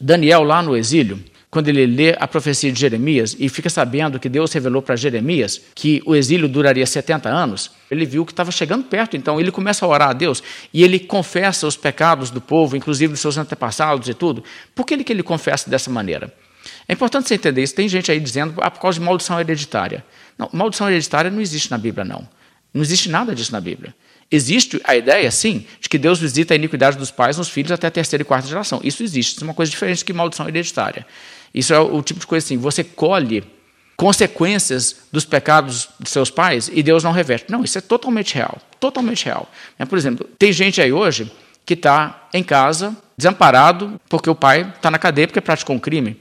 Daniel, lá no exílio, quando ele lê a profecia de Jeremias e fica sabendo que Deus revelou para Jeremias que o exílio duraria 70 anos, ele viu que estava chegando perto, então ele começa a orar a Deus e ele confessa os pecados do povo, inclusive dos seus antepassados e tudo. Por que ele, que ele confessa dessa maneira? É importante você entender isso. Tem gente aí dizendo ah, por causa de maldição hereditária. Não, maldição hereditária não existe na Bíblia, não. Não existe nada disso na Bíblia. Existe a ideia, sim, de que Deus visita a iniquidade dos pais nos filhos até a terceira e quarta geração. Isso existe. Isso é uma coisa diferente que maldição hereditária. Isso é o tipo de coisa assim, você colhe consequências dos pecados dos seus pais e Deus não reverte. Não, isso é totalmente real, totalmente real. É, por exemplo, tem gente aí hoje que está em casa, desamparado, porque o pai está na cadeia porque praticou um crime.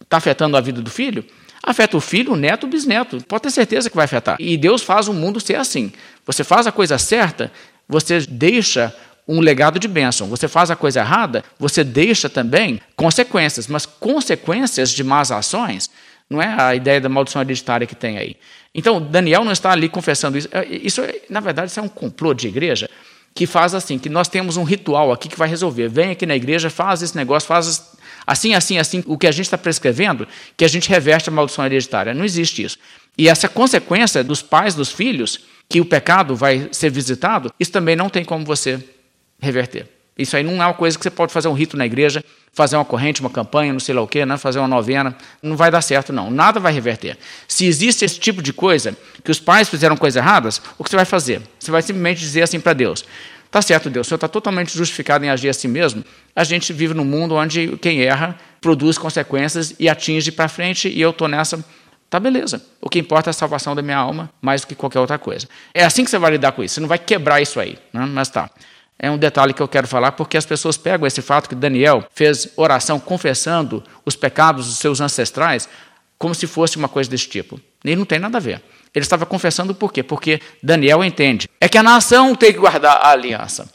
Está afetando a vida do filho? Afeta o filho, o neto, o bisneto. Pode ter certeza que vai afetar. E Deus faz o mundo ser assim. Você faz a coisa certa, você deixa um legado de bênção. Você faz a coisa errada, você deixa também consequências, mas consequências de más ações não é a ideia da maldição hereditária que tem aí. Então, Daniel não está ali confessando isso. É, isso, na verdade, isso é um complô de igreja que faz assim, que nós temos um ritual aqui que vai resolver. Vem aqui na igreja, faz esse negócio, faz assim, assim, assim, o que a gente está prescrevendo, que a gente reverte a maldição hereditária. Não existe isso. E essa consequência dos pais dos filhos, que o pecado vai ser visitado, isso também não tem como você reverter. Isso aí não é uma coisa que você pode fazer um rito na igreja, fazer uma corrente, uma campanha, não sei lá o quê, né? fazer uma novena. Não vai dar certo, não. Nada vai reverter. Se existe esse tipo de coisa, que os pais fizeram coisas erradas, o que você vai fazer? Você vai simplesmente dizer assim para Deus: Tá certo, Deus, o Senhor está totalmente justificado em agir assim mesmo. A gente vive num mundo onde quem erra produz consequências e atinge para frente, e eu estou nessa. Tá beleza. O que importa é a salvação da minha alma, mais do que qualquer outra coisa. É assim que você vai lidar com isso. Você não vai quebrar isso aí. Né? Mas tá. É um detalhe que eu quero falar, porque as pessoas pegam esse fato que Daniel fez oração confessando os pecados dos seus ancestrais como se fosse uma coisa desse tipo. E não tem nada a ver. Ele estava confessando por quê? Porque Daniel entende. É que a nação tem que guardar a aliança.